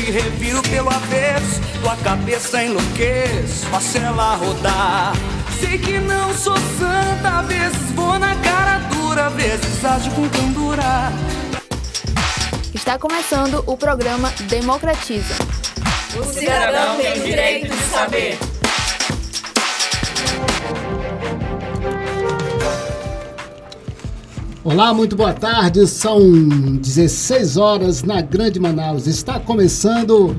te reviro pelo avesso, tua cabeça enlouquece, faço ela rodar. Sei que não sou santa, vezes vou na cara dura, vezes ajo com candura. Está começando o programa Democratiza. O cidadão tem o direito de saber. Olá, muito boa tarde. São 16 horas na Grande Manaus. Está começando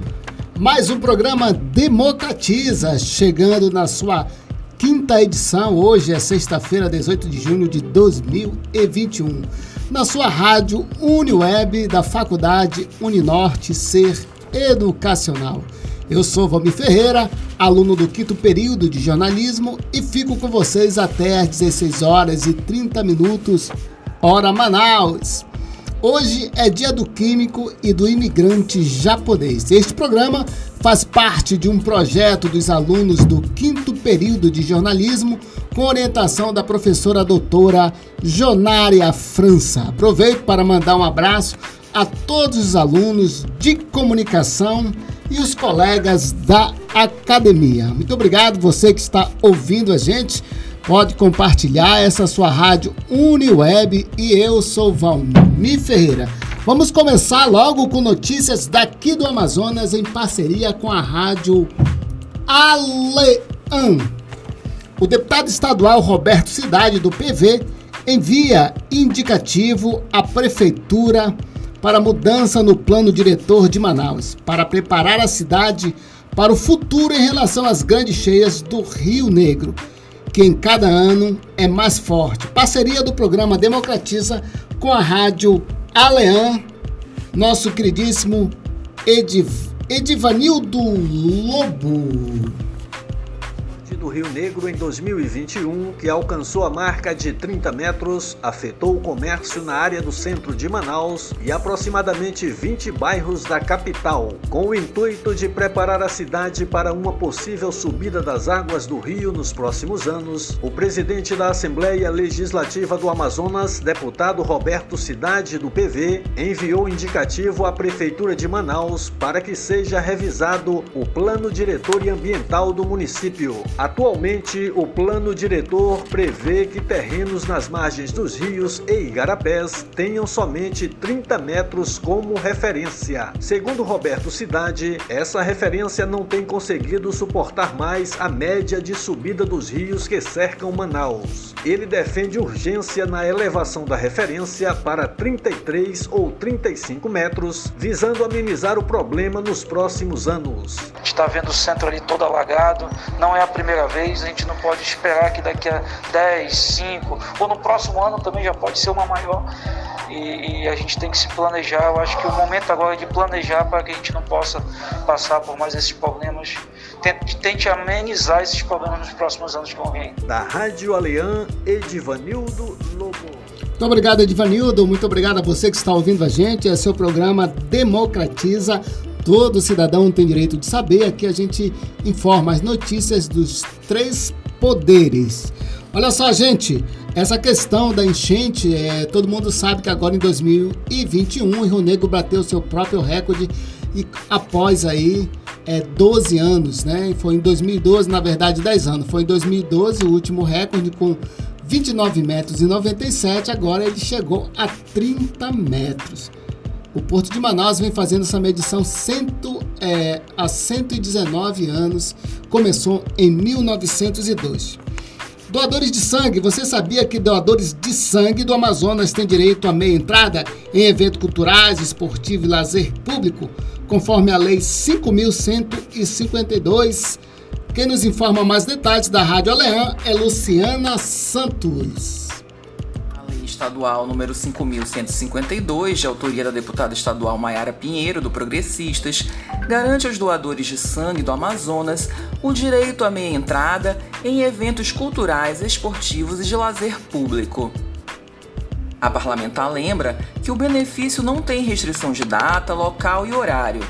mais um programa Democratiza, chegando na sua quinta edição. Hoje é sexta-feira, 18 de junho de 2021. Na sua rádio Uniweb da Faculdade Uninorte Ser Educacional. Eu sou Valmir Ferreira, aluno do quinto período de jornalismo e fico com vocês até às 16 horas e 30 minutos Hora Manaus! Hoje é dia do químico e do imigrante japonês. Este programa faz parte de um projeto dos alunos do quinto período de jornalismo com orientação da professora doutora Jonária França. Aproveito para mandar um abraço a todos os alunos de comunicação e os colegas da academia. Muito obrigado você que está ouvindo a gente pode compartilhar essa sua rádio Uniweb e eu sou Valmir Ferreira. Vamos começar logo com notícias daqui do Amazonas em parceria com a rádio Alean. O deputado estadual Roberto Cidade do PV envia indicativo à prefeitura para mudança no plano diretor de Manaus, para preparar a cidade para o futuro em relação às grandes cheias do Rio Negro que em cada ano é mais forte. Parceria do programa Democratiza com a rádio Alean, nosso queridíssimo Ediv, Edivanildo Lobo do Rio Negro em 2021, que alcançou a marca de 30 metros, afetou o comércio na área do centro de Manaus e aproximadamente 20 bairros da capital, com o intuito de preparar a cidade para uma possível subida das águas do rio nos próximos anos. O presidente da Assembleia Legislativa do Amazonas, deputado Roberto Cidade do PV, enviou indicativo à prefeitura de Manaus para que seja revisado o plano diretor e ambiental do município. A Atualmente, o plano diretor prevê que terrenos nas margens dos rios e igarapés tenham somente 30 metros como referência. Segundo Roberto Cidade, essa referência não tem conseguido suportar mais a média de subida dos rios que cercam Manaus. Ele defende urgência na elevação da referência para 33 ou 35 metros, visando amenizar o problema nos próximos anos. Está vendo o centro ali todo alagado, não é a primeira primeira vez, a gente não pode esperar que daqui a 10, 5 ou no próximo ano também já pode ser uma maior. E, e, a gente tem que se planejar. Eu acho que o momento agora é de planejar para que a gente não possa passar por mais esses problemas. Tente, tente amenizar esses problemas nos próximos anos que vão vir. Da Rádio Aleã, Edivanildo Lobo. Muito obrigado, Edivanildo. Muito obrigado a você que está ouvindo a gente. Esse é o programa Democratiza Todo cidadão tem direito de saber. Aqui a gente informa as notícias dos três poderes. Olha só, gente, essa questão da enchente, é, todo mundo sabe que agora em 2021 o Rio Negro bateu seu próprio recorde e após aí é, 12 anos, né? Foi em 2012, na verdade 10 anos. Foi em 2012 o último recorde com 29 metros e 97, agora ele chegou a 30 metros. O Porto de Manaus vem fazendo essa medição cento, é, há 119 anos, começou em 1902. Doadores de sangue, você sabia que doadores de sangue do Amazonas têm direito a meia entrada em eventos culturais, esportivos e lazer público, conforme a Lei 5.152? Quem nos informa mais detalhes da Rádio Aleã é Luciana Santos estadual número 5152, de autoria da deputada estadual Maiara Pinheiro, do Progressistas, garante aos doadores de sangue do Amazonas o direito à meia entrada em eventos culturais, esportivos e de lazer público. A parlamentar lembra que o benefício não tem restrição de data, local e horário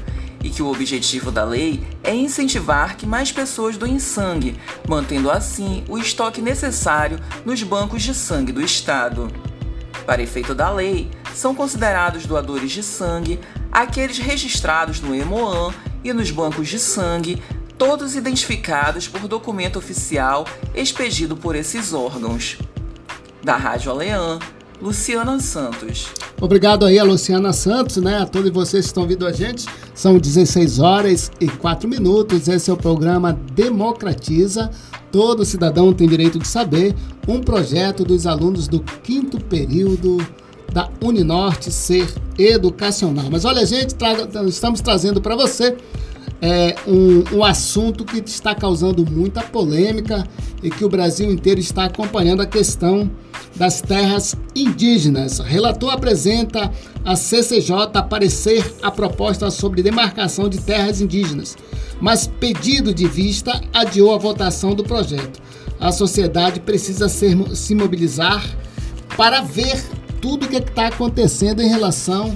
e que o objetivo da lei é incentivar que mais pessoas doem sangue, mantendo assim o estoque necessário nos bancos de sangue do Estado. Para efeito da lei, são considerados doadores de sangue aqueles registrados no EMOAN e nos bancos de sangue, todos identificados por documento oficial expedido por esses órgãos. Da Rádio Aleã, Luciana Santos. Obrigado aí a Luciana Santos, né? A todos vocês que estão vindo a gente. São 16 horas e 4 minutos. Esse é o programa Democratiza. Todo cidadão tem direito de saber. Um projeto dos alunos do quinto período da Uninorte Ser Educacional. Mas olha, gente, tra estamos trazendo para você é, um, um assunto que está causando muita polêmica e que o Brasil inteiro está acompanhando a questão das terras indígenas. Relator apresenta a CCJ parecer a proposta sobre demarcação de terras indígenas, mas pedido de vista adiou a votação do projeto. A sociedade precisa ser, se mobilizar para ver tudo o que está acontecendo em relação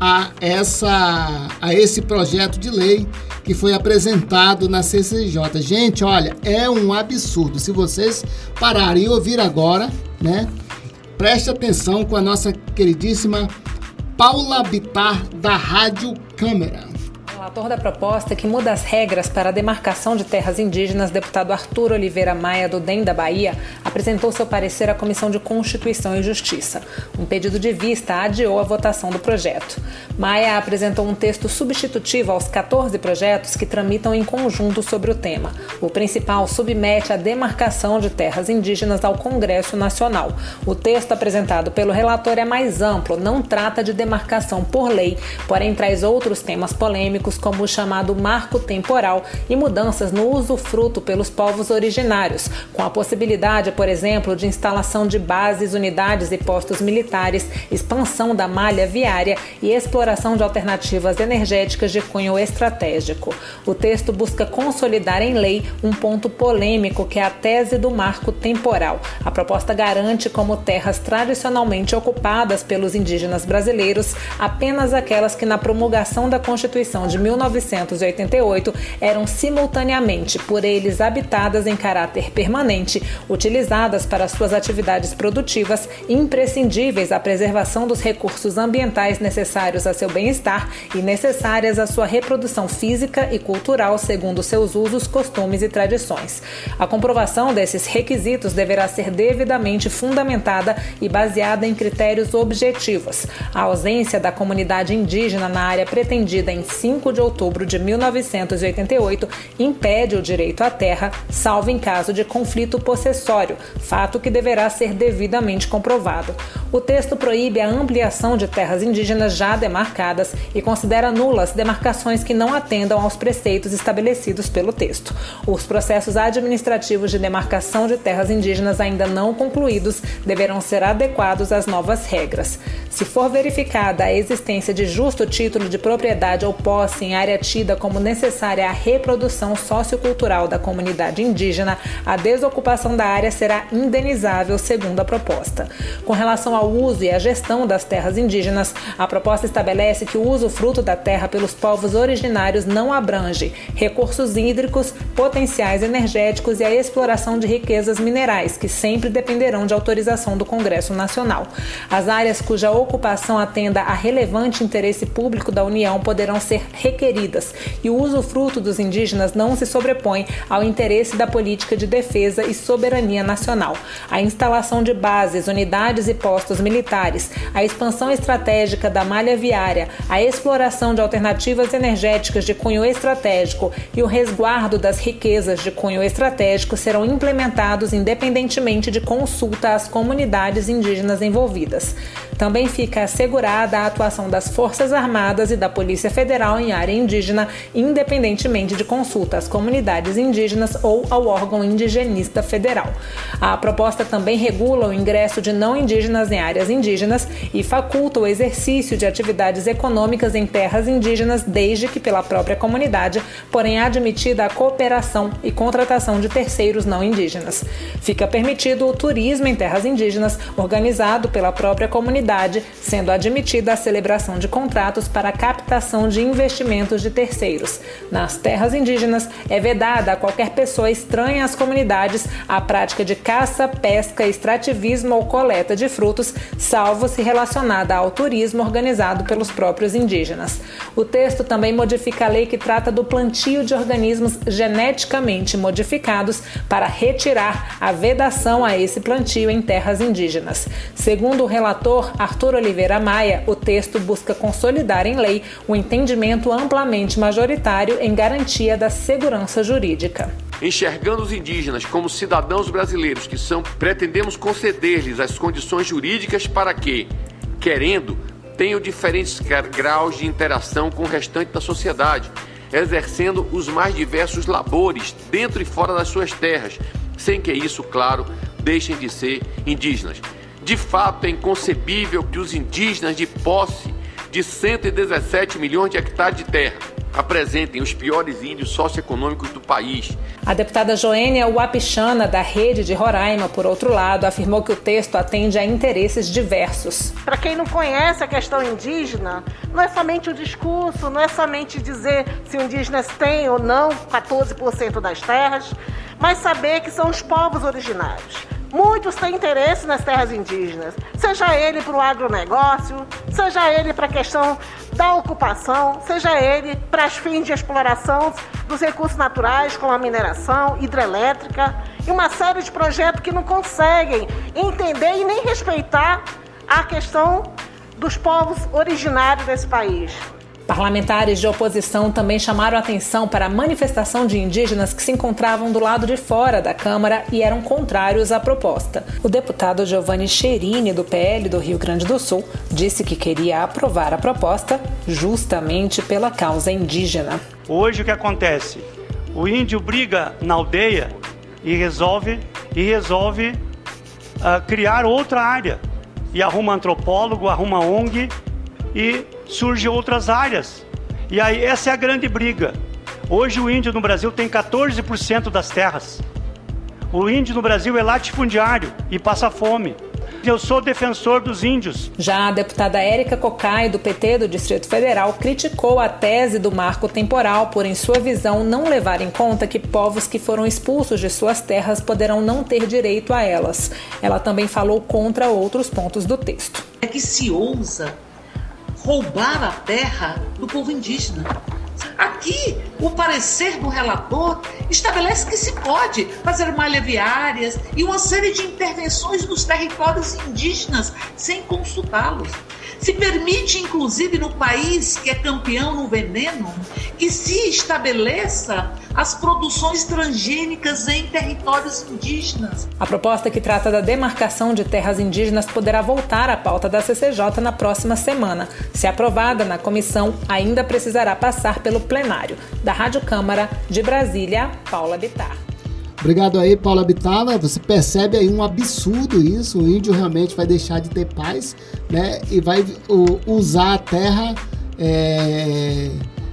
a, essa, a esse projeto de lei que foi apresentado na CCJ. Gente, olha, é um absurdo. Se vocês pararem e ouvir agora, né? Preste atenção com a nossa queridíssima Paula Bitar da Rádio Câmara relator da proposta que muda as regras para a demarcação de terras indígenas, deputado Arthur Oliveira Maia, do DEM da Bahia, apresentou seu parecer à Comissão de Constituição e Justiça. Um pedido de vista adiou a votação do projeto. Maia apresentou um texto substitutivo aos 14 projetos que tramitam em conjunto sobre o tema. O principal submete a demarcação de terras indígenas ao Congresso Nacional. O texto apresentado pelo relator é mais amplo, não trata de demarcação por lei, porém traz outros temas polêmicos como o chamado marco temporal e mudanças no usufruto pelos povos originários, com a possibilidade, por exemplo, de instalação de bases, unidades e postos militares, expansão da malha viária e exploração de alternativas energéticas de cunho estratégico. O texto busca consolidar em lei um ponto polêmico que é a tese do marco temporal. A proposta garante como terras tradicionalmente ocupadas pelos indígenas brasileiros apenas aquelas que na promulgação da Constituição de 1988 eram simultaneamente por eles habitadas em caráter permanente, utilizadas para suas atividades produtivas, imprescindíveis à preservação dos recursos ambientais necessários a seu bem-estar e necessárias à sua reprodução física e cultural segundo seus usos, costumes e tradições. A comprovação desses requisitos deverá ser devidamente fundamentada e baseada em critérios objetivos. A ausência da comunidade indígena na área pretendida em 5 de outubro de 1988 impede o direito à terra, salvo em caso de conflito possessório, fato que deverá ser devidamente comprovado. O texto proíbe a ampliação de terras indígenas já demarcadas e considera nulas demarcações que não atendam aos preceitos estabelecidos pelo texto. Os processos administrativos de demarcação de terras indígenas ainda não concluídos deverão ser adequados às novas regras. Se for verificada a existência de justo título de propriedade ou posse em área tida como necessária à reprodução sociocultural da comunidade indígena, a desocupação da área será indenizável, segundo a proposta. Com relação ao uso e à gestão das terras indígenas, a proposta estabelece que o uso fruto da terra pelos povos originários não abrange recursos hídricos, potenciais energéticos e a exploração de riquezas minerais, que sempre dependerão de autorização do Congresso Nacional. As áreas cuja ocupação atenda a relevante interesse público da União poderão ser requeridas e o usufruto dos indígenas não se sobrepõe ao interesse da política de defesa e soberania nacional. A instalação de bases, unidades e postos militares, a expansão estratégica da malha viária, a exploração de alternativas energéticas de cunho estratégico e o resguardo das riquezas de cunho estratégico serão implementados independentemente de consulta às comunidades indígenas envolvidas. Também fica assegurada a atuação das Forças Armadas e da Polícia Federal em área indígena, independentemente de consulta às comunidades indígenas ou ao órgão indigenista federal. A proposta também regula o ingresso de não indígenas em áreas indígenas e faculta o exercício de atividades econômicas em terras indígenas, desde que pela própria comunidade, porém admitida a cooperação e contratação de terceiros não indígenas. Fica permitido o turismo em terras indígenas, organizado pela própria comunidade, sendo admitida a celebração de contratos para a captação de investimentos de terceiros. Nas terras indígenas, é vedada a qualquer pessoa estranha às comunidades a prática de caça, pesca, extrativismo ou coleta de frutos, salvo se relacionada ao turismo organizado pelos próprios indígenas. O texto também modifica a lei que trata do plantio de organismos geneticamente modificados para retirar a vedação a esse plantio em terras indígenas. Segundo o relator Arthur Oliveira Maia, o texto busca consolidar em lei o entendimento amplamente majoritário em garantia da segurança jurídica. Enxergando os indígenas como cidadãos brasileiros que são, pretendemos conceder-lhes as condições jurídicas para que, querendo, tenham diferentes graus de interação com o restante da sociedade, exercendo os mais diversos labores dentro e fora das suas terras, sem que isso, claro, deixem de ser indígenas. De fato, é inconcebível que os indígenas de posse de 117 milhões de hectares de terra apresentem os piores índios socioeconômicos do país. A deputada Joênia Wapichana, da Rede de Roraima, por outro lado, afirmou que o texto atende a interesses diversos. Para quem não conhece a questão indígena, não é somente o discurso, não é somente dizer se indígenas têm ou não 14% das terras, mas saber que são os povos originários. Muitos têm interesse nas terras indígenas, seja ele para o agronegócio, seja ele para a questão da ocupação, seja ele para as fins de exploração dos recursos naturais, como a mineração, hidrelétrica e uma série de projetos que não conseguem entender e nem respeitar a questão dos povos originários desse país. Parlamentares de oposição também chamaram atenção para a manifestação de indígenas que se encontravam do lado de fora da Câmara e eram contrários à proposta. O deputado Giovanni Cherini, do PL do Rio Grande do Sul, disse que queria aprovar a proposta justamente pela causa indígena. Hoje o que acontece? O índio briga na aldeia e resolve e resolve uh, criar outra área e arruma antropólogo, arruma ONG e surgem outras áreas. E aí essa é a grande briga. Hoje o índio no Brasil tem 14% das terras. O índio no Brasil é latifundiário e passa fome. Eu sou defensor dos índios. Já a deputada Érica Cocai, do PT do Distrito Federal, criticou a tese do marco temporal por, em sua visão, não levar em conta que povos que foram expulsos de suas terras poderão não ter direito a elas. Ela também falou contra outros pontos do texto. É que se ousa roubar a terra do povo indígena. Aqui, o parecer do relator estabelece que se pode fazer malha e uma série de intervenções nos territórios indígenas sem consultá-los. Se permite, inclusive, no país que é campeão no veneno, que se estabeleça as produções transgênicas em territórios indígenas. A proposta que trata da demarcação de terras indígenas poderá voltar à pauta da CCJ na próxima semana. Se aprovada na comissão, ainda precisará passar pelo plenário. Da Rádio Câmara de Brasília, Paula Bittar. Obrigado aí, Paula Bitala. Você percebe aí um absurdo isso. O índio realmente vai deixar de ter paz, né? E vai usar a terra é,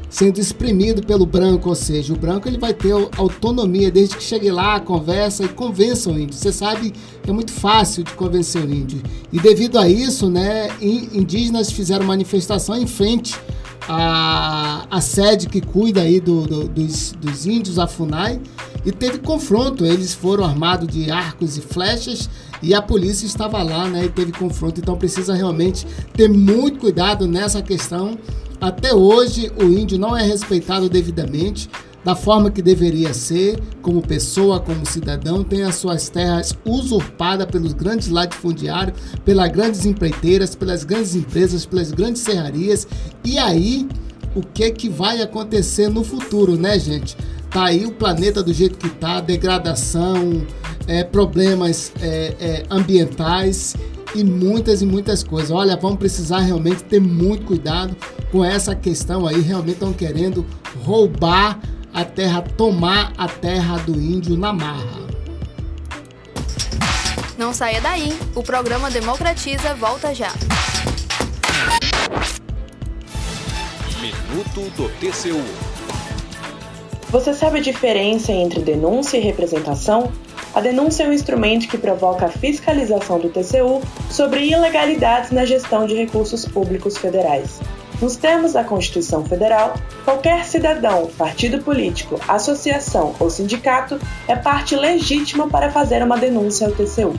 sendo exprimido pelo branco, ou seja, o branco ele vai ter autonomia desde que chegue lá, conversa e convença o índio. Você sabe que é muito fácil de convencer o índio. E devido a isso, né, indígenas fizeram manifestação em frente a, a sede que cuida aí do, do, dos, dos índios, a FUNAI, e teve confronto. Eles foram armados de arcos e flechas e a polícia estava lá, né? E teve confronto. Então precisa realmente ter muito cuidado nessa questão. Até hoje o índio não é respeitado devidamente da forma que deveria ser, como pessoa, como cidadão, tem as suas terras usurpadas pelos grandes latifundiários, pelas grandes empreiteiras, pelas grandes empresas, pelas grandes serrarias. E aí, o que que vai acontecer no futuro, né, gente? Tá aí o planeta do jeito que tá, degradação, é, problemas é, é, ambientais e muitas e muitas coisas. Olha, vamos precisar realmente ter muito cuidado com essa questão aí. Realmente estão querendo roubar a terra, tomar a terra do índio na marra. Não saia daí, o programa Democratiza volta já. Minuto do TCU. Você sabe a diferença entre denúncia e representação? A denúncia é um instrumento que provoca a fiscalização do TCU sobre ilegalidades na gestão de recursos públicos federais. Nos termos da Constituição Federal, qualquer cidadão, partido político, associação ou sindicato é parte legítima para fazer uma denúncia ao TCU.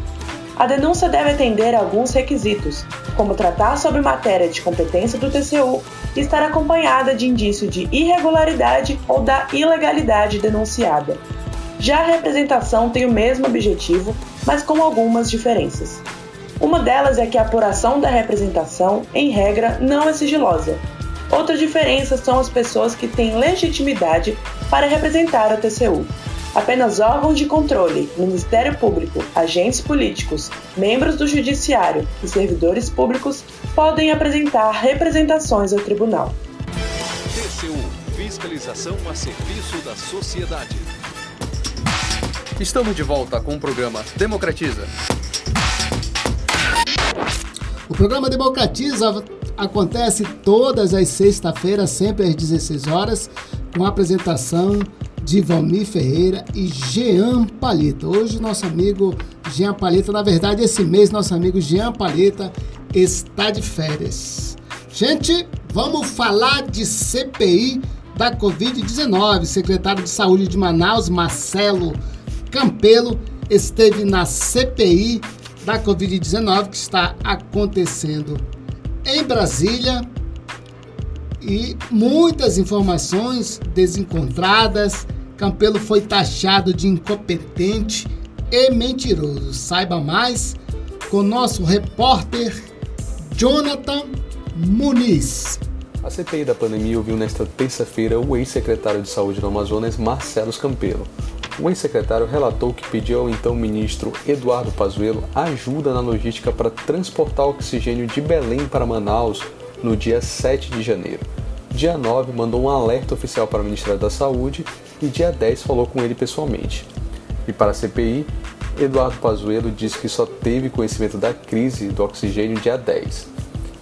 A denúncia deve atender a alguns requisitos, como tratar sobre matéria de competência do TCU e estar acompanhada de indício de irregularidade ou da ilegalidade denunciada. Já a representação tem o mesmo objetivo, mas com algumas diferenças. Uma delas é que a apuração da representação, em regra, não é sigilosa. Outra diferença são as pessoas que têm legitimidade para representar o TCU. Apenas órgãos de controle, Ministério Público, agentes políticos, membros do Judiciário e servidores públicos podem apresentar representações ao tribunal. TCU Fiscalização a serviço da sociedade. Estamos de volta com o programa Democratiza. O programa Democratiza acontece todas as sextas-feiras, sempre às 16 horas, com a apresentação de Valmir Ferreira e Jean Paleta. Hoje nosso amigo Jean Paleta, na verdade esse mês nosso amigo Jean Paleta está de férias. Gente, vamos falar de CPI da Covid-19. Secretário de Saúde de Manaus, Marcelo Campelo, esteve na CPI da Covid-19 que está acontecendo em Brasília e muitas informações desencontradas. Campelo foi taxado de incompetente e mentiroso. Saiba mais com nosso repórter Jonathan Muniz. A CPI da pandemia ouviu nesta terça-feira o ex-secretário de Saúde do Amazonas, Marcelo Campelo. O ex-secretário relatou que pediu ao então ministro Eduardo Pazuello ajuda na logística para transportar oxigênio de Belém para Manaus no dia 7 de janeiro. Dia 9 mandou um alerta oficial para o Ministério da Saúde e dia 10 falou com ele pessoalmente. E para a CPI, Eduardo Pazuello disse que só teve conhecimento da crise do oxigênio dia 10.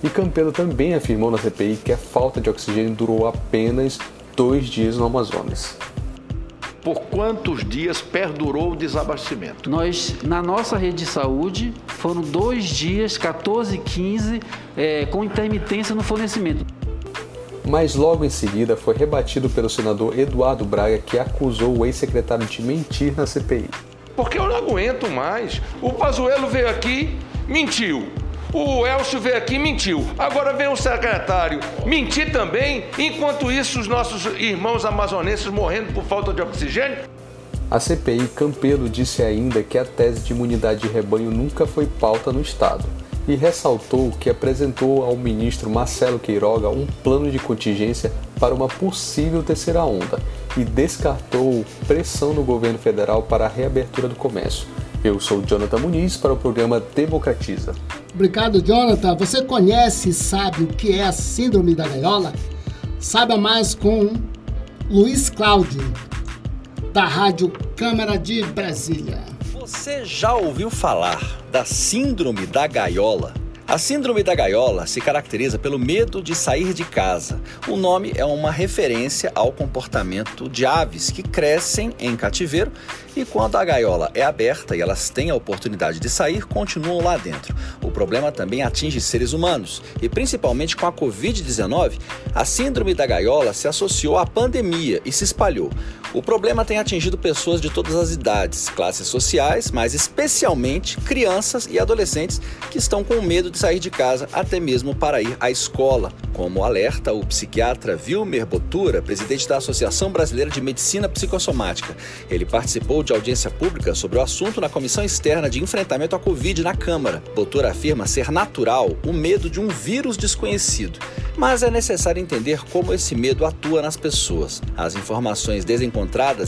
E Campelo também afirmou na CPI que a falta de oxigênio durou apenas dois dias no Amazonas por quantos dias perdurou o desabastecimento? Nós, na nossa rede de saúde, foram dois dias, 14 e 15, é, com intermitência no fornecimento. Mas logo em seguida foi rebatido pelo senador Eduardo Braga, que acusou o ex-secretário de mentir na CPI. Porque eu não aguento mais. O Pazuello veio aqui, mentiu. O Elcio veio aqui e mentiu. Agora vem o secretário mentir também, enquanto isso os nossos irmãos amazonenses morrendo por falta de oxigênio. A CPI Campelo disse ainda que a tese de imunidade de rebanho nunca foi pauta no Estado e ressaltou que apresentou ao ministro Marcelo Queiroga um plano de contingência para uma possível terceira onda e descartou pressão no governo federal para a reabertura do comércio. Eu sou Jonathan Muniz para o programa Democratiza. Obrigado, Jonathan. Você conhece e sabe o que é a Síndrome da Gaiola? Saiba mais com Luiz Cláudio, da Rádio Câmara de Brasília. Você já ouviu falar da Síndrome da Gaiola? A síndrome da gaiola se caracteriza pelo medo de sair de casa. O nome é uma referência ao comportamento de aves que crescem em cativeiro e quando a gaiola é aberta e elas têm a oportunidade de sair, continuam lá dentro. O problema também atinge seres humanos e principalmente com a Covid-19, a síndrome da gaiola se associou à pandemia e se espalhou. O problema tem atingido pessoas de todas as idades, classes sociais, mas especialmente crianças e adolescentes que estão com medo de sair de casa até mesmo para ir à escola, como alerta o psiquiatra Vilmer Botura, presidente da Associação Brasileira de Medicina Psicossomática. Ele participou de audiência pública sobre o assunto na Comissão Externa de Enfrentamento à Covid na Câmara. Botura afirma ser natural o medo de um vírus desconhecido mas é necessário entender como esse medo atua nas pessoas. As informações desencontradas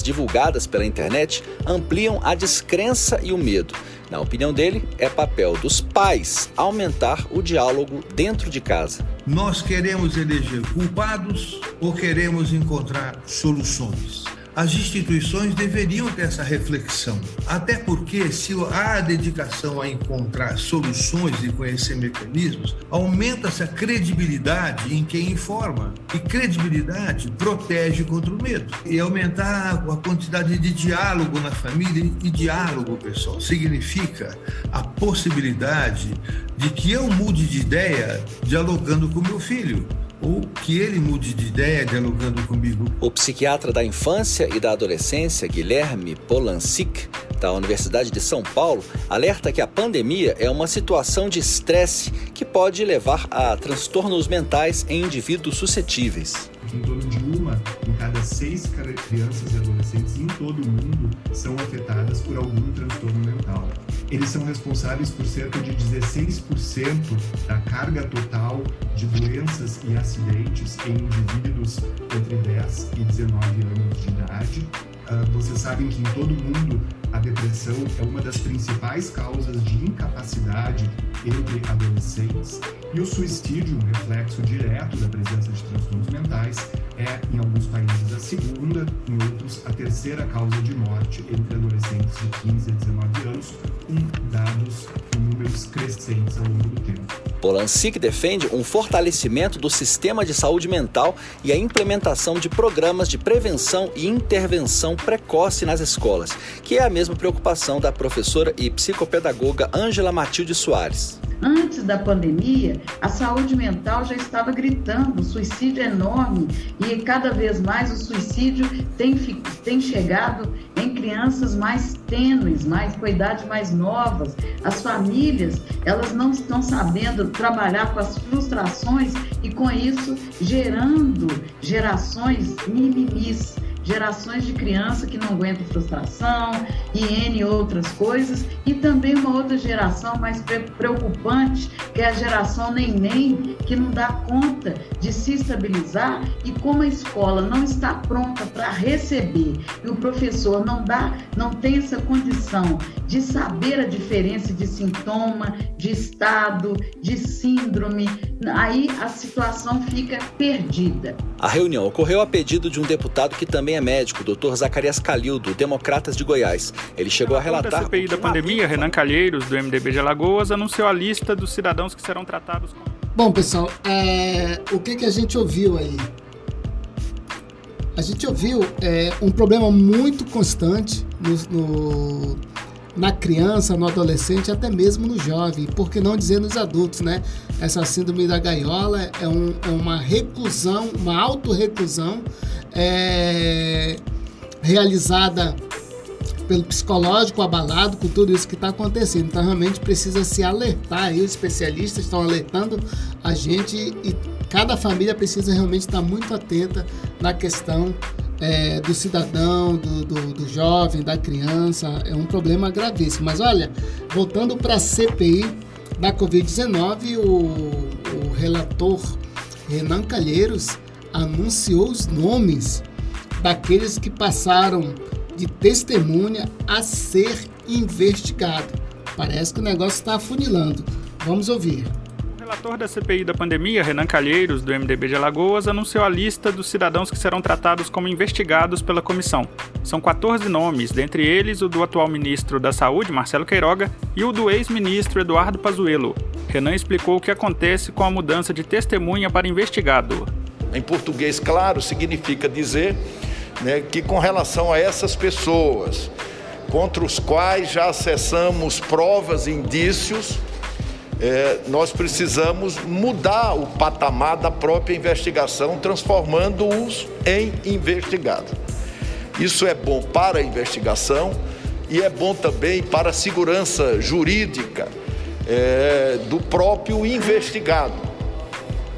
divulgadas pela internet ampliam a descrença e o medo. Na opinião dele, é papel dos pais aumentar o diálogo dentro de casa. Nós queremos eleger culpados ou queremos encontrar soluções? As instituições deveriam ter essa reflexão. Até porque, se há dedicação a encontrar soluções e conhecer mecanismos, aumenta-se a credibilidade em quem informa. E credibilidade protege contra o medo. E aumentar a quantidade de diálogo na família. E diálogo, pessoal, significa a possibilidade de que eu mude de ideia dialogando com meu filho ou que ele mude de ideia dialogando comigo. O psiquiatra da infância e da adolescência, Guilherme Polanczyk, da Universidade de São Paulo, alerta que a pandemia é uma situação de estresse que pode levar a transtornos mentais em indivíduos suscetíveis em torno de uma em cada seis crianças e adolescentes em todo o mundo são afetadas por algum transtorno mental. Eles são responsáveis por cerca de 16% da carga total de doenças e acidentes em indivíduos entre 10 e 19 anos de idade. Uh, vocês sabem que em todo o mundo a depressão é uma das principais causas de incapacidade entre adolescentes e o suicídio, um reflexo direto da presença de transtornos mentais, é, em alguns países, a segunda, em outros, a terceira causa de morte entre adolescentes de 15 a 19 anos, com dados em números crescentes ao longo do tempo. Polanczyk defende um fortalecimento do sistema de saúde mental e a implementação de programas de prevenção e intervenção precoce nas escolas, que é a mesma preocupação da professora e psicopedagoga Ângela Matilde Soares. Antes da pandemia, a saúde mental já estava gritando, suicídio é enorme e cada vez mais o suicídio tem, tem chegado em crianças mais tênues, mais com idade mais novas. As famílias, elas não estão sabendo trabalhar com as frustrações e com isso gerando gerações mimimis gerações de criança que não aguentam frustração e N outras coisas, e também uma outra geração mais preocupante, que é a geração neném, que não dá conta de se estabilizar e como a escola não está pronta para receber e o professor não dá, não tem essa condição de saber a diferença de sintoma, de estado, de síndrome, aí a situação fica perdida. A reunião ocorreu a pedido de um deputado que também é médico, Dr. Zacarias Calildo, Democratas de Goiás. Ele chegou a relatar. A CPI da pandemia, Renan Calheiros, do MDB de Alagoas, anunciou a lista dos cidadãos que serão tratados com. Bom, pessoal, é... o que, que a gente ouviu aí? A gente ouviu é, um problema muito constante no, no na criança, no adolescente, até mesmo no jovem, por que não dizer nos adultos, né? Essa síndrome da gaiola é, um, é uma reclusão, uma autorreclusão é, realizada pelo psicológico abalado com tudo isso que está acontecendo. Então, realmente precisa se alertar. Aí, os especialistas estão alertando a gente e cada família precisa realmente estar muito atenta na questão é, do cidadão, do, do, do, jovem, da criança, é um problema gravíssimo. Mas olha, voltando para a CPI da Covid-19, o, o relator Renan Calheiros anunciou os nomes daqueles que passaram de testemunha a ser investigado. Parece que o negócio está afunilando. Vamos ouvir relator da CPI da pandemia, Renan Calheiros, do MDB de Alagoas, anunciou a lista dos cidadãos que serão tratados como investigados pela comissão. São 14 nomes, dentre eles o do atual ministro da Saúde, Marcelo Queiroga, e o do ex-ministro Eduardo Pazuello. Renan explicou o que acontece com a mudança de testemunha para investigado. Em português, claro, significa dizer né, que com relação a essas pessoas contra os quais já acessamos provas e indícios, é, nós precisamos mudar o patamar da própria investigação, transformando-os em investigados. Isso é bom para a investigação e é bom também para a segurança jurídica é, do próprio investigado,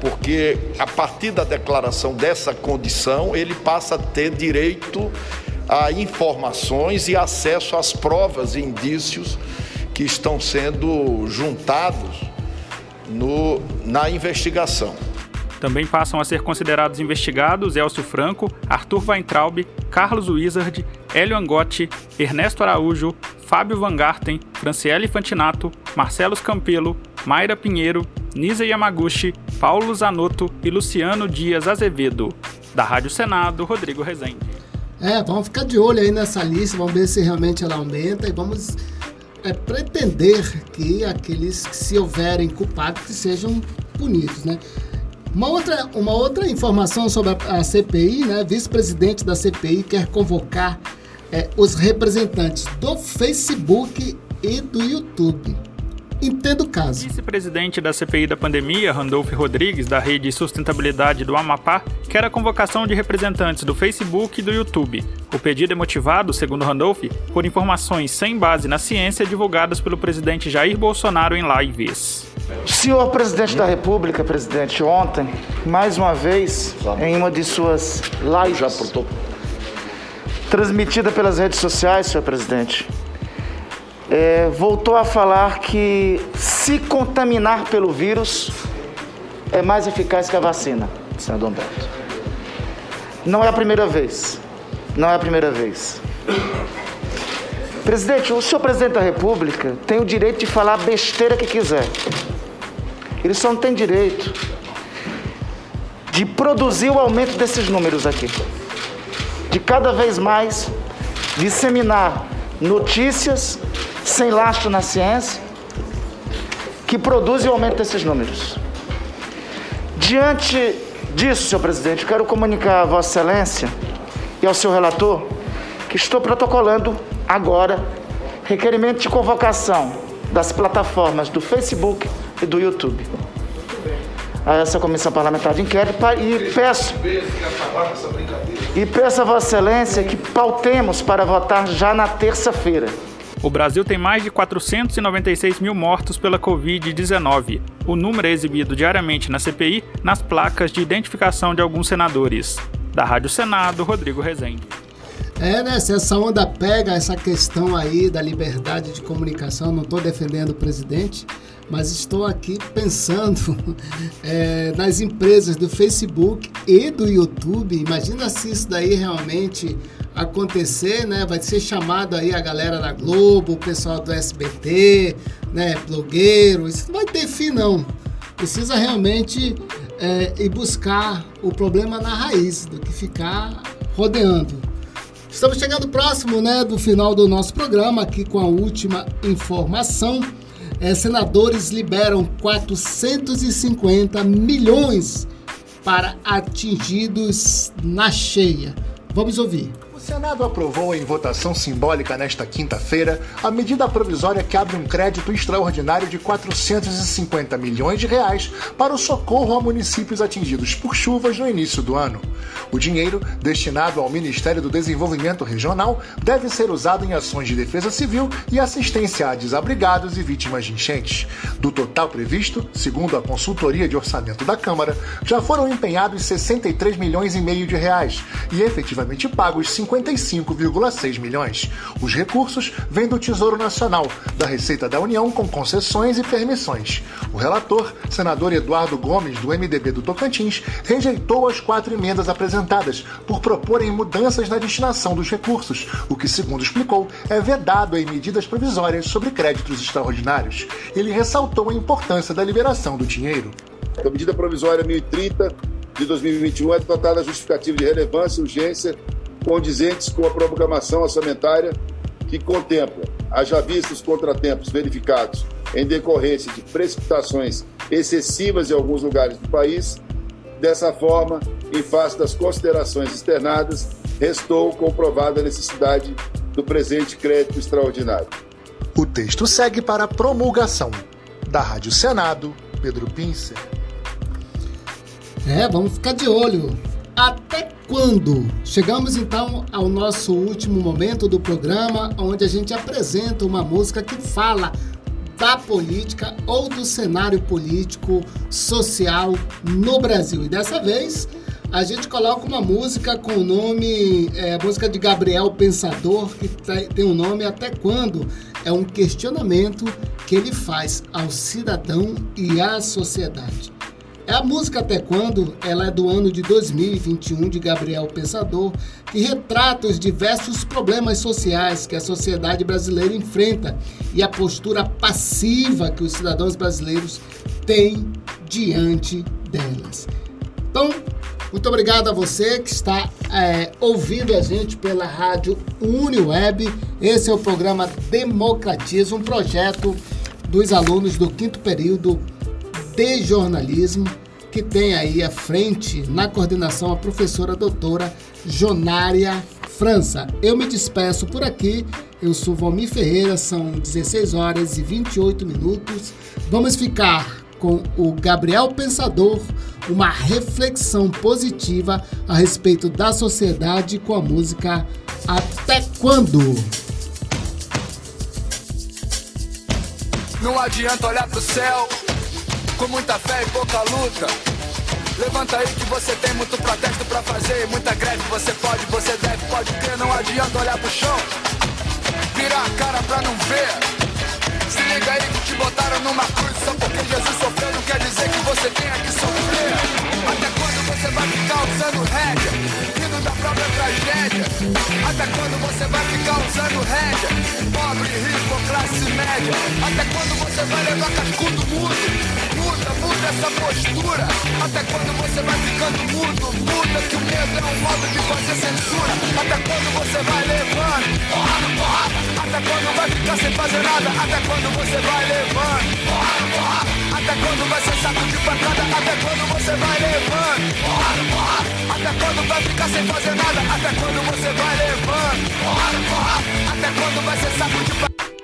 porque a partir da declaração dessa condição, ele passa a ter direito a informações e acesso às provas e indícios que estão sendo juntados no, na investigação. Também passam a ser considerados investigados Elcio Franco, Arthur Weintraub, Carlos Wizard, Hélio Angotti, Ernesto Araújo, Fábio Van Garten, Franciele Fantinato, Marcelo Campelo, Mayra Pinheiro, Nisa Yamaguchi, Paulo Zanotto e Luciano Dias Azevedo. Da Rádio Senado, Rodrigo Rezende. É, vamos ficar de olho aí nessa lista, vamos ver se realmente ela aumenta e vamos é pretender que aqueles que se houverem culpados que sejam punidos, né? Uma outra, uma outra informação sobre a, a CPI, né? Vice-presidente da CPI quer convocar é, os representantes do Facebook e do YouTube. Entenda o caso. Vice-presidente da CPI da pandemia, Randolph Rodrigues, da Rede Sustentabilidade do Amapá, quer a convocação de representantes do Facebook e do YouTube. O pedido é motivado, segundo Randolph, por informações sem base na ciência divulgadas pelo presidente Jair Bolsonaro em lives. Senhor presidente da República, presidente, ontem, mais uma vez, em uma de suas lives, transmitida pelas redes sociais, senhor presidente, é, voltou a falar que se contaminar pelo vírus é mais eficaz que a vacina, senador Humberto. Não é a primeira vez. Não é a primeira vez. Presidente, o senhor presidente da República tem o direito de falar a besteira que quiser. Ele só não tem direito de produzir o aumento desses números aqui. De cada vez mais disseminar notícias sem lastro na ciência que produzem o aumento desses números. Diante disso, senhor presidente, quero comunicar a Vossa Excelência e ao seu relator que estou protocolando agora requerimento de convocação das plataformas do Facebook e do YouTube a essa comissão parlamentar de inquérito e peço e peço a Vossa Excelência que pautemos para votar já na terça-feira. O Brasil tem mais de 496 mil mortos pela Covid-19. O número é exibido diariamente na CPI nas placas de identificação de alguns senadores. Da Rádio Senado, Rodrigo Rezende. É, né? Se essa onda pega essa questão aí da liberdade de comunicação, não estou defendendo o presidente, mas estou aqui pensando é, nas empresas do Facebook e do YouTube. Imagina se isso daí realmente acontecer, né? Vai ser chamado aí a galera da Globo, o pessoal do SBT, né? Blogueiro. Isso não vai ter fim, não. Precisa realmente é, ir buscar o problema na raiz do que ficar rodeando. Estamos chegando próximo, né, do final do nosso programa aqui com a última informação é, senadores liberam 450 milhões para atingidos na cheia. Vamos ouvir. Senado aprovou em votação simbólica nesta quinta-feira a medida provisória que abre um crédito extraordinário de 450 milhões de reais para o socorro a municípios atingidos por chuvas no início do ano. O dinheiro, destinado ao Ministério do Desenvolvimento Regional, deve ser usado em ações de defesa civil e assistência a desabrigados e vítimas de enchentes. Do total previsto, segundo a consultoria de orçamento da Câmara, já foram empenhados 63 milhões e meio de reais e efetivamente pagos 50 55,6 milhões. Os recursos vêm do Tesouro Nacional, da Receita da União com concessões e permissões. O relator, senador Eduardo Gomes, do MDB do Tocantins, rejeitou as quatro emendas apresentadas por proporem mudanças na destinação dos recursos, o que, segundo explicou, é vedado em medidas provisórias sobre créditos extraordinários. Ele ressaltou a importância da liberação do dinheiro. A medida provisória 1030 de 2021 é dotada justificativa de relevância urgência condizentes com a programação orçamentária que contempla, haja vista os contratempos verificados em decorrência de precipitações excessivas em alguns lugares do país. Dessa forma, em face das considerações externadas, restou comprovada a necessidade do presente crédito extraordinário. O texto segue para a promulgação. Da Rádio Senado, Pedro Pincer. É, vamos ficar de olho. Até quando? Chegamos então ao nosso último momento do programa, onde a gente apresenta uma música que fala da política ou do cenário político social no Brasil. E dessa vez a gente coloca uma música com o nome, é, música de Gabriel Pensador, que tem o um nome Até Quando? É um questionamento que ele faz ao cidadão e à sociedade. É a música Até Quando, ela é do ano de 2021 de Gabriel Pensador, que retrata os diversos problemas sociais que a sociedade brasileira enfrenta e a postura passiva que os cidadãos brasileiros têm diante delas. Então, muito obrigado a você que está é, ouvindo a gente pela rádio UniWeb. Esse é o programa Democratiza, um projeto dos alunos do quinto período de jornalismo, que tem aí à frente, na coordenação, a professora doutora Jonária França. Eu me despeço por aqui Eu sou Valmir Ferreira, são 16 horas e 28 minutos. Vamos ficar com o Gabriel Pensador, uma reflexão positiva a respeito da sociedade com a música Até Quando? Não adianta olhar pro céu com muita fé e pouca luta. Levanta aí que você tem muito protesto pra fazer, muita greve. Você pode, você deve, pode crer. Não adianta olhar pro chão, virar a cara pra não ver. Se liga aí que te botaram numa cruz só porque Jesus sofreu. Não quer dizer que você tenha que sofrer. Até quando você vai ficar usando rédea, própria tragédia? Até quando você vai ficar usando rédea, pobre, rico, classe média? Até quando você vai levar cascudo mudo? Muda, muda essa postura. Até quando você vai ficando mudo? Muda que o medo é um modo de fazer censura. Até quando você vai levando? Porra, porra. Até quando vai ficar sem fazer nada? Até quando você vai levando? Porra, porra. Até quando vai ser saco de pancada? Até quando você vai levando? Porra, porra. Até quando vai ficar sem fazer nada? Até quando você vai levando? Porra, porra. Até quando vai ser saco de pancada?